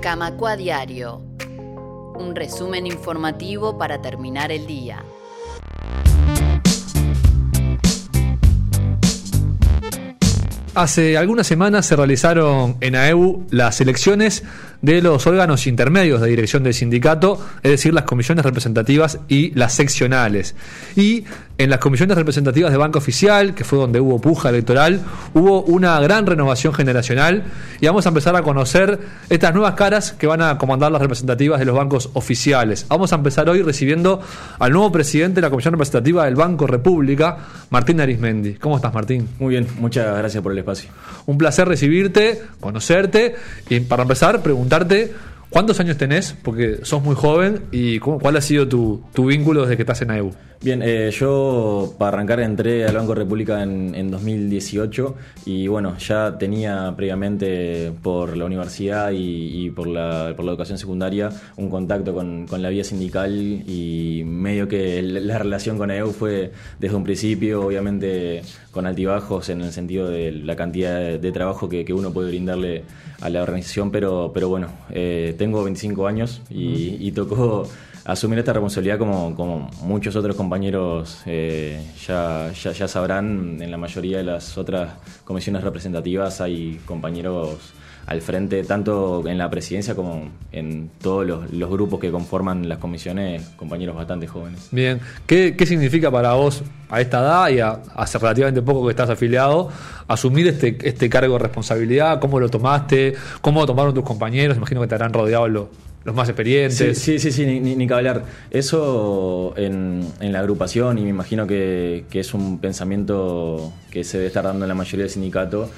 Camacua Diario. Un resumen informativo para terminar el día. Hace algunas semanas se realizaron en AEU las elecciones de los órganos intermedios de dirección del sindicato, es decir, las comisiones representativas y las seccionales. Y en las comisiones representativas de Banco Oficial, que fue donde hubo puja electoral, hubo una gran renovación generacional y vamos a empezar a conocer estas nuevas caras que van a comandar las representativas de los bancos oficiales. Vamos a empezar hoy recibiendo al nuevo presidente de la Comisión Representativa del Banco República, Martín Arismendi. ¿Cómo estás, Martín? Muy bien, muchas gracias por el espacio. Un placer recibirte, conocerte y para empezar, preguntarte ¿Cuántos años tenés? Porque sos muy joven y ¿cuál ha sido tu, vínculo desde que estás en AEU? Bien, eh, yo para arrancar entré al Banco República en, 2018 y bueno, ya tenía previamente por la universidad y, por, la, por, la, educación secundaria un contacto con, la vía sindical y medio que la relación con AEU fue desde un principio, obviamente con altibajos en el sentido de la cantidad de, trabajo que, uno puede brindarle a la organización, pero, pero bueno, eh, tengo 25 años y, tocó asumir esta responsabilidad como, muchos otros compañeros eh, ya, ya, sabrán, en la mayoría de las otras comisiones representativas hay compañeros al frente, tanto en la presidencia como en todos los, grupos que conforman las comisiones, compañeros bastante jóvenes. Bien, ¿qué, qué significa para vos a esta edad y hace relativamente poco que estás afiliado, asumir este, este cargo de responsabilidad? ¿Cómo lo tomaste? ¿Cómo lo tomaron tus compañeros? Imagino que te harán rodeado los, los más experientes. Sí, sí, sí, ni, ni, que hablar. Eso en, en, la agrupación, y me imagino que, que, es un pensamiento que se debe estar dando en la mayoría del sindicato,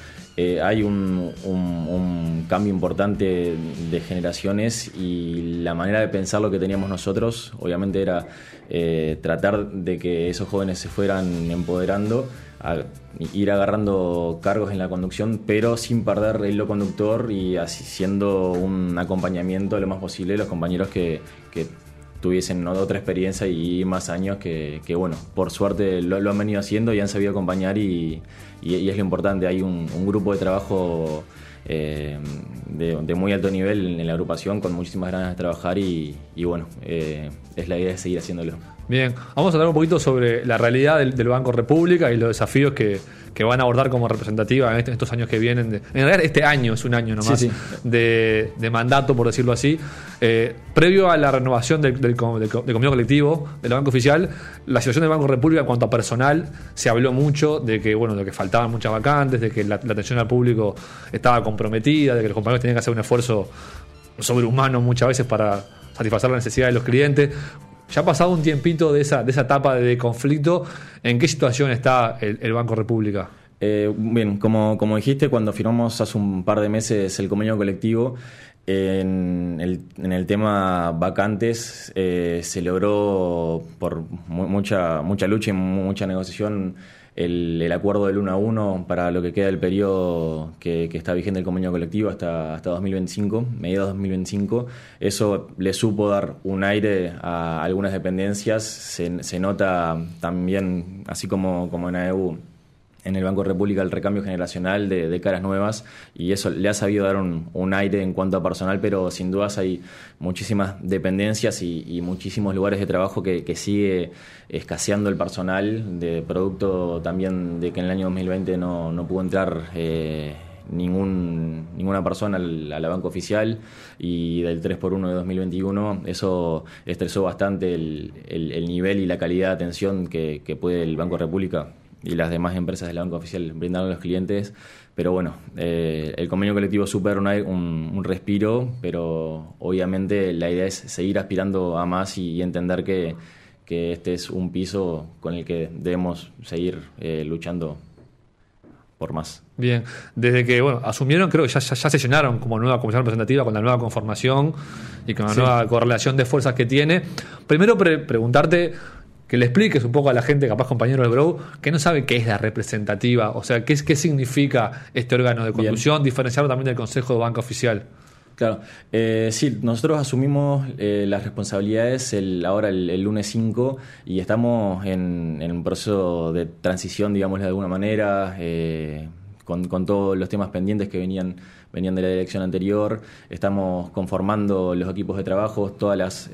eh, hay un, cambio importante de generaciones y la manera de pensar lo que teníamos nosotros, obviamente era eh, tratar de que esos jóvenes se fueran empoderando, ir agarrando cargos en la conducción, pero sin perder el hilo conductor y así siendo un acompañamiento lo más posible de los compañeros que, tuviesen otra experiencia y más años que, bueno, por suerte lo, han venido haciendo y han sabido acompañar y, y, es lo importante, hay un, grupo de trabajo eh, de, muy alto nivel en la agrupación con muchísimas ganas de trabajar y, bueno, eh, es la idea de seguir haciéndolo. Bien, vamos a hablar un poquito sobre la realidad del, Banco República y los desafíos que, van a abordar como representativa en, estos años que vienen. en realidad, este año es un año nomás De, mandato, por decirlo así. Eh, previo a la renovación del, del, colectivo del Banco Oficial, la situación del Banco República en cuanto a personal se habló mucho de que, bueno, de que faltaban muchas vacantes, de que la, la atención al público estaba comprometida, de que los compañeros tenían que hacer un esfuerzo sobrehumano muchas veces para satisfacer las necesidades de los clientes. Ya ha pasado un tiempito de esa, de esa etapa de conflicto, ¿en qué situación está el, Banco República? Eh, bien, como, como dijiste, cuando firmamos hace un par de meses el convenio colectivo, en el, en el, tema vacantes eh, se logró por mucha, mucha lucha y mucha negociación el, acuerdo del 1 a 1 para lo que queda del periodo que, está vigente el convenio colectivo hasta, hasta 2025, mediados de 2025. Eso le supo dar un aire a algunas dependencias. Se, se nota también, así como, como en AEU, en el Banco República el recambio generacional de, caras nuevas y eso le ha sabido dar un, aire en cuanto a personal, pero sin dudas hay muchísimas dependencias y, muchísimos lugares de trabajo que, sigue escaseando el personal, de producto también de que en el año 2020 no, no pudo entrar. Eh, ningún, ninguna persona a la banca oficial y del 3x1 de 2021 eso estresó bastante el, nivel y la calidad de atención que, que puede el Banco República y las demás empresas de la banca oficial brindaron a los clientes. Pero bueno, eh, el convenio colectivo supera un, un, respiro, pero obviamente la idea es seguir aspirando a más y, entender que, que, este es un piso con el que debemos seguir eh, luchando por más. Bien, desde que bueno, asumieron, creo que ya, ya, sesionaron como nueva comisión representativa con la nueva conformación y con la nueva correlación de fuerzas que tiene. Primero preguntarte que le expliques un poco a la gente, capaz compañero del Bro, que no sabe qué es la representativa, o sea, qué, qué significa este órgano de conducción, diferenciarlo también del Consejo de Banca Oficial. Claro, eh, sí, nosotros asumimos eh, las responsabilidades el, ahora el, lunes 5 y estamos en, un proceso de transición, digamos de alguna manera, eh, con, todos los temas pendientes que venían, venían de la elección anterior. Estamos conformando los equipos de trabajo, todas las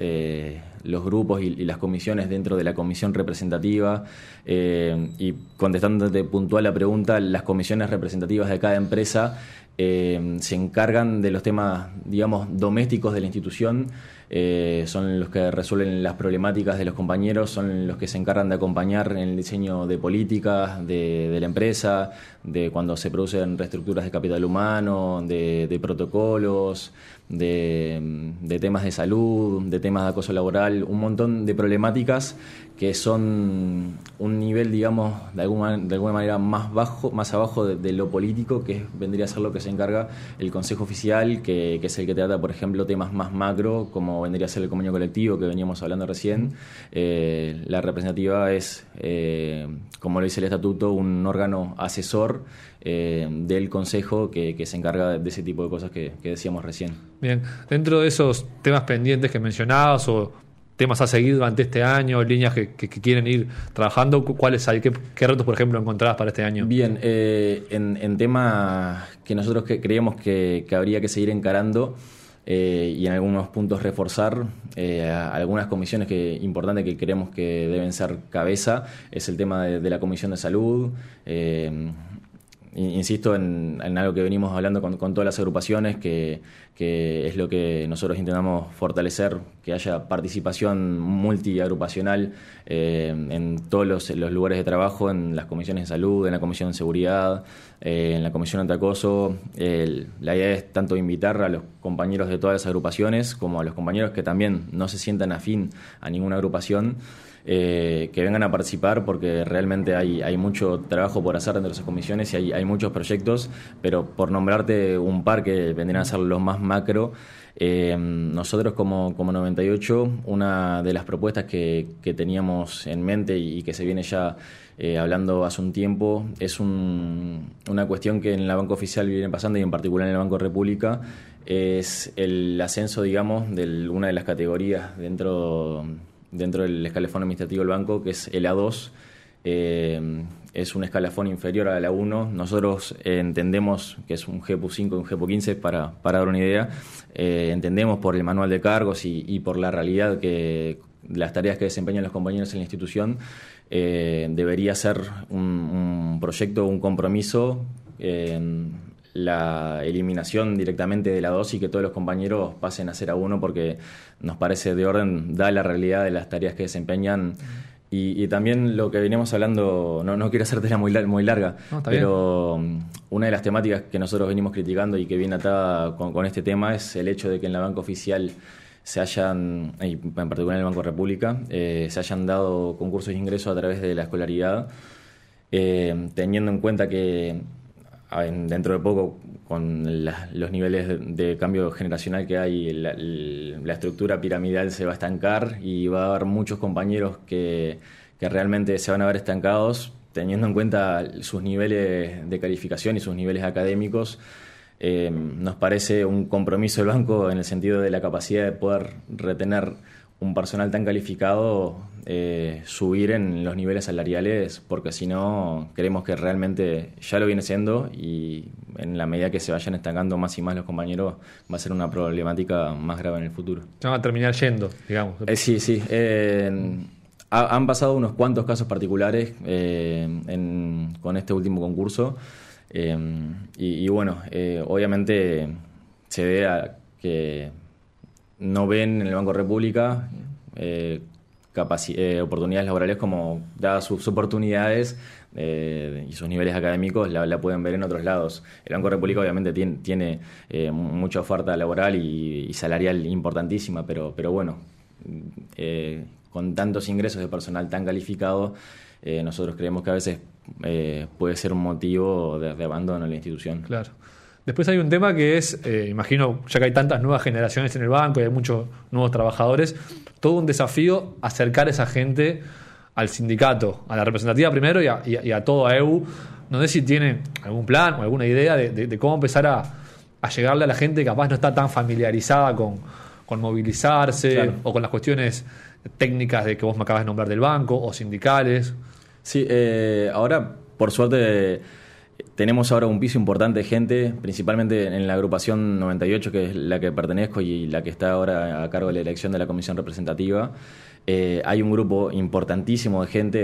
los grupos y, las comisiones dentro de la comisión representativa. Eh, y contestándote puntual la pregunta, las comisiones representativas de cada empresa eh, se encargan de los temas, digamos, domésticos de la institución, eh, son los que resuelven las problemáticas de los compañeros, son los que se encargan de acompañar en el diseño de políticas de, la empresa, de cuando se producen reestructuras de capital humano, de, protocolos, de, temas de salud, de temas de acoso laboral, un montón de problemáticas que son un nivel, digamos, de alguna, de alguna manera más bajo, más abajo de, lo político, que vendría a ser lo que se encarga el Consejo Oficial, que, es el que trata, por ejemplo, temas más macro, como vendría a ser el convenio colectivo que veníamos hablando recién. Eh, la representativa es, eh, como lo dice el estatuto, un órgano asesor eh, del Consejo que, se encarga de ese tipo de cosas que, que decíamos recién. Bien, dentro de esos temas pendientes que mencionabas o temas a seguir durante este año, líneas que, quieren ir trabajando? ¿Cuáles hay? ¿Qué, retos, por ejemplo, encontrás para este año? Bien, eh, en, temas que nosotros creíamos que, habría que seguir encarando eh, y en algunos puntos reforzar eh, algunas comisiones que importantes que creemos que deben ser cabeza, es el tema de, de la Comisión de Salud insisto en, algo que venimos hablando con, todas las agrupaciones, que, es lo que nosotros intentamos fortalecer, que haya participación multiagrupacional eh, en todos los, lugares de trabajo, en las comisiones de salud, en la comisión de seguridad, eh, en la comisión antiacoso. la idea es tanto invitar a los compañeros de todas las agrupaciones como a los compañeros que también no se sientan afín a ninguna agrupación. Eh, que vengan a participar porque realmente hay, hay mucho trabajo por hacer dentro de esas comisiones y hay, hay muchos proyectos, pero por nombrarte un par que vendrían a ser los más macro, eh, nosotros como, como 98, una de las propuestas que, que teníamos en mente y, que se viene ya eh, hablando hace un tiempo es un, una cuestión que en la Banco Oficial viene pasando y en particular en el Banco República es el ascenso, digamos, de una de las categorías dentro dentro del escalafón administrativo del banco, que es el A2. Eh, es un escalafón inferior a la 1. Nosotros entendemos que es un GPU 5 y un GPU 15, para, para dar una idea. Eh, entendemos por el manual de cargos y, por la realidad que las tareas que desempeñan los compañeros en la institución, eh, debería ser un, un, proyecto, un compromiso la eliminación directamente de la 2 y que todos los compañeros pasen a ser a 1 porque nos parece de orden, da la realidad de las tareas que desempeñan. Y, también lo que veníamos hablando, no, no quiero hacértela muy, muy larga, pero una de las temáticas que nosotros venimos criticando y que viene atada con, este tema es el hecho de que en la banca oficial se hayan, en particular en el Banco República, eh, se hayan dado concursos de ingreso a través de la escolaridad, eh, teniendo en cuenta que dentro de poco, con los niveles de, cambio generacional que hay, la, estructura piramidal se va a estancar y va a haber muchos compañeros que, realmente se van a ver estancados, teniendo en cuenta sus niveles de calificación y sus niveles académicos. Eh, nos parece un compromiso del banco en el sentido de la capacidad de poder retener un personal tan calificado eh, subir en los niveles salariales, porque si no, creemos que realmente ya lo viene siendo y en la medida que se vayan estancando más y más los compañeros, va a ser una problemática más grave en el futuro. Se van a terminar yendo, digamos. Eh, sí, sí. han pasado unos cuantos casos particulares eh, con este último concurso. Y, bueno, obviamente se ve a que no ven en el Banco República eh, oportunidades laborales como dadas sus oportunidades eh, y sus niveles académicos la, pueden ver en otros lados. El Banco República obviamente tiene, tiene eh, mucha oferta laboral y, salarial importantísima, pero, pero bueno, con tantos ingresos de personal tan calificado, nosotros creemos que a veces puede ser un motivo de, de abandono en la institución. Claro. Después hay un tema que es, eh, imagino, ya que hay tantas nuevas generaciones en el banco y hay muchos nuevos trabajadores, todo un desafío acercar a esa gente al sindicato, a la representativa primero y a, todo a EU. No sé si tienen algún plan o alguna idea de, cómo empezar a, llegarle a la gente que capaz no está tan familiarizada con, movilizarse o con las cuestiones técnicas de que vos me acabas de nombrar del banco o sindicales. Sí, eh, ahora por suerte tenemos ahora un piso importante de gente, principalmente en la agrupación 98, que es la que pertenezco y la que está ahora a cargo de la elección de la comisión representativa. Eh, hay un grupo importantísimo de gente,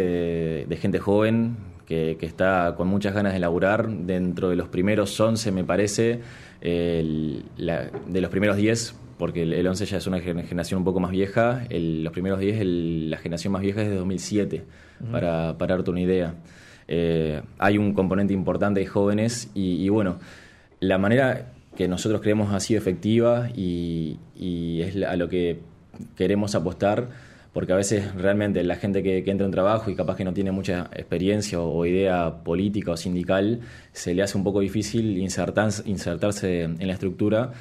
de, gente joven, que, está con muchas ganas de laburar. Dentro de los primeros 11, me parece, de los primeros 10, porque el, 11 ya es una generación un poco más vieja, los primeros 10, la generación más vieja es de 2007, para, para darte una idea. Eh, hay un componente importante de jóvenes y, bueno, la manera que nosotros creemos ha sido efectiva y, es a lo que queremos apostar, porque a veces realmente la gente que, entra en trabajo y capaz que no tiene mucha experiencia o, idea política o sindical, se le hace un poco difícil insertarse en la estructura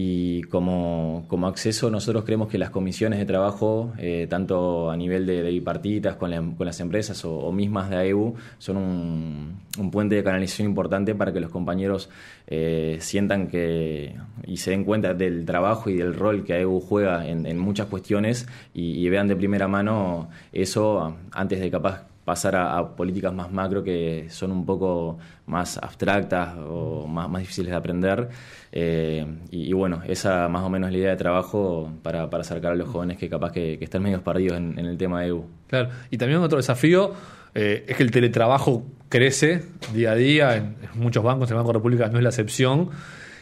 y como, como, acceso nosotros creemos que las comisiones de trabajo, eh, tanto a nivel de, bipartitas con, con, las empresas o, mismas de AEU, son un, puente de canalización importante para que los compañeros eh, sientan que y se den cuenta del trabajo y del rol que AEU juega en, muchas cuestiones y vean de primera mano eso antes de capaz pasar a, políticas más macro que son un poco más abstractas o más, más difíciles de aprender. Eh, y, bueno, esa más o menos es la idea de trabajo para, para acercar a los jóvenes que capaz que, están medio perdidos en, el tema de EU. Claro, y también otro desafío eh, es que el teletrabajo crece día a día en, muchos bancos, el Banco República no es la excepción.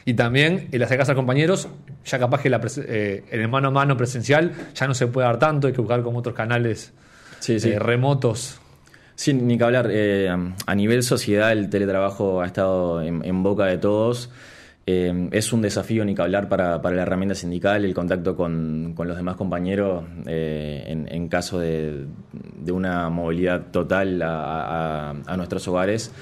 Y también el hacer casa a compañeros, ya capaz que la, eh, en el mano a mano presencial ya no se puede dar tanto, hay que buscar como otros canales remotos Sí, ni que hablar. Eh, a nivel sociedad, el teletrabajo ha estado en, boca de todos. Eh, es un desafío, ni que hablar, para, la herramienta sindical, el contacto con, los demás compañeros eh, en, caso de, una movilidad total a, a nuestros hogares.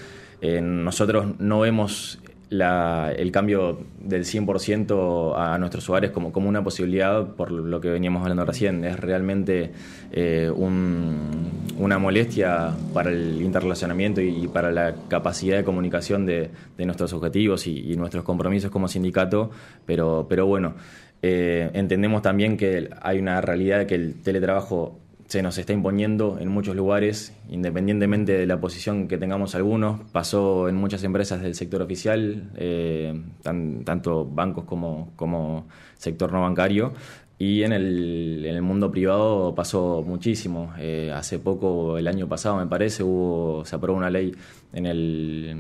nosotros no vemos el cambio del 100% a nuestros hogares como, como una posibilidad, por lo que veníamos hablando recién. Es realmente eh, una molestia para el interrelacionamiento y, para la capacidad de comunicación de, nuestros objetivos y, nuestros compromisos como sindicato, pero, pero bueno, eh, entendemos también que hay una realidad de que el teletrabajo se nos está imponiendo en muchos lugares, independientemente de la posición que tengamos algunos. Pasó en muchas empresas del sector oficial, eh, tanto bancos como, sector no bancario. Y en el, mundo privado pasó muchísimo. Eh, hace poco, el año pasado me parece, hubo, se aprobó una ley en el,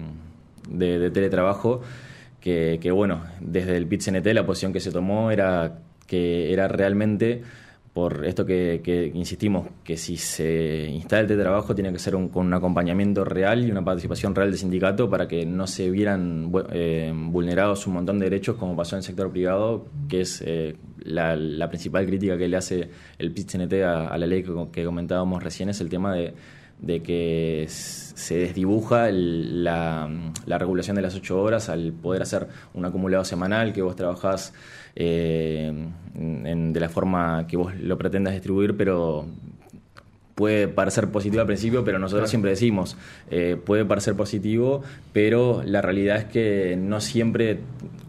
de, teletrabajo que, que, bueno, desde el PIT-CNT la posición que se tomó era que era realmente por esto que, insistimos, que si se instala el teletrabajo tiene que ser con un acompañamiento real y una participación real del sindicato para que no se vieran eh, vulnerados un montón de derechos como pasó en el sector privado, que es eh, la, principal crítica que le hace el pit a, la ley que, comentábamos recién, es el tema de, que se desdibuja la, la regulación de las ocho horas al poder hacer un acumulado semanal que vos trabajás eh, de la forma que vos lo pretendas distribuir, pero puede parecer positivo al principio, pero nosotros siempre decimos, eh, puede parecer positivo, pero la realidad es que no siempre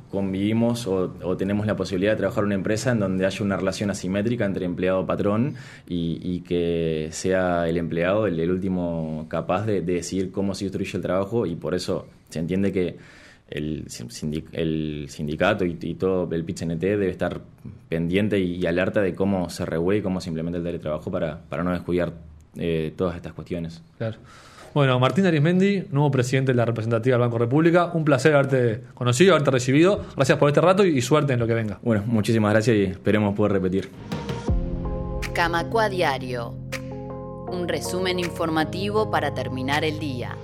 convivimos o, tenemos la posibilidad de trabajar en una empresa en donde haya una relación asimétrica entre empleado-patrón y, que sea el empleado el, último capaz de, de, decidir cómo se distribuye el trabajo y por eso se entiende que el, el sindicato y, todo el PIT-CNT debe estar pendiente y, alerta de cómo se regula y cómo se implementa el teletrabajo para, para no descuidar eh, todas estas cuestiones. Claro. Bueno, Martín Arismendi, nuevo presidente de la representativa del Banco República, un placer haberte conocido, haberte recibido. Gracias por este rato y, suerte en lo que venga. Bueno, muchísimas gracias y esperemos poder repetir. Camacua Diario, un resumen informativo para terminar el día.